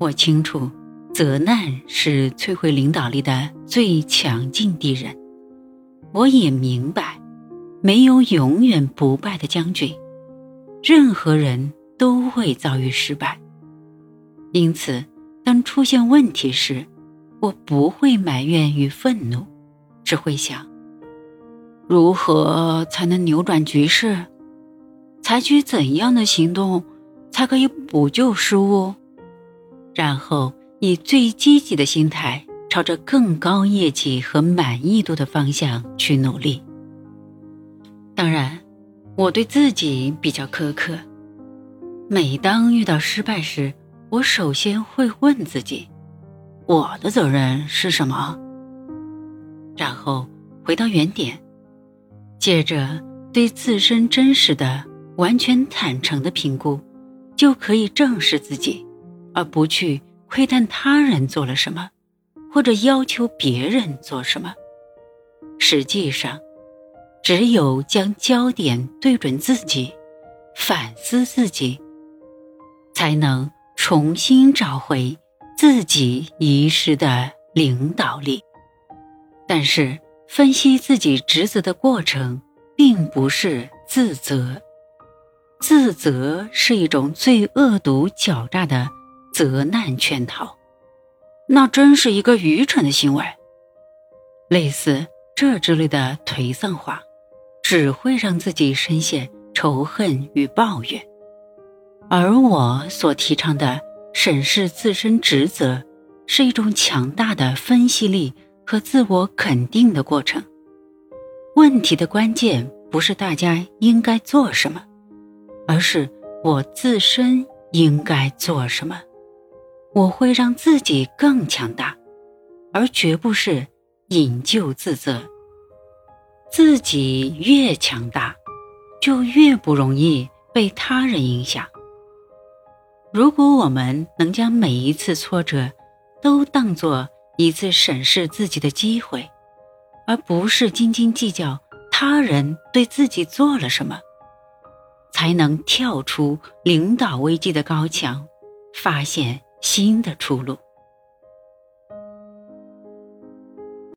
我清楚，责难是摧毁领导力的最强劲敌人。我也明白，没有永远不败的将军，任何人都会遭遇失败。因此，当出现问题时，我不会埋怨与愤怒，只会想：如何才能扭转局势？采取怎样的行动才可以补救失误？然后以最积极的心态，朝着更高业绩和满意度的方向去努力。当然，我对自己比较苛刻。每当遇到失败时，我首先会问自己：我的责任是什么？然后回到原点，接着对自身真实的、完全坦诚的评估，就可以正视自己。而不去窥探他人做了什么，或者要求别人做什么。实际上，只有将焦点对准自己，反思自己，才能重新找回自己遗失的领导力。但是，分析自己职责的过程，并不是自责。自责是一种最恶毒狡诈的。责难圈套，那真是一个愚蠢的行为。类似这之类的颓丧话，只会让自己深陷仇恨与抱怨。而我所提倡的审视自身职责，是一种强大的分析力和自我肯定的过程。问题的关键不是大家应该做什么，而是我自身应该做什么。我会让自己更强大，而绝不是引咎自责。自己越强大，就越不容易被他人影响。如果我们能将每一次挫折都当作一次审视自己的机会，而不是斤斤计较他人对自己做了什么，才能跳出领导危机的高墙，发现。新的出路。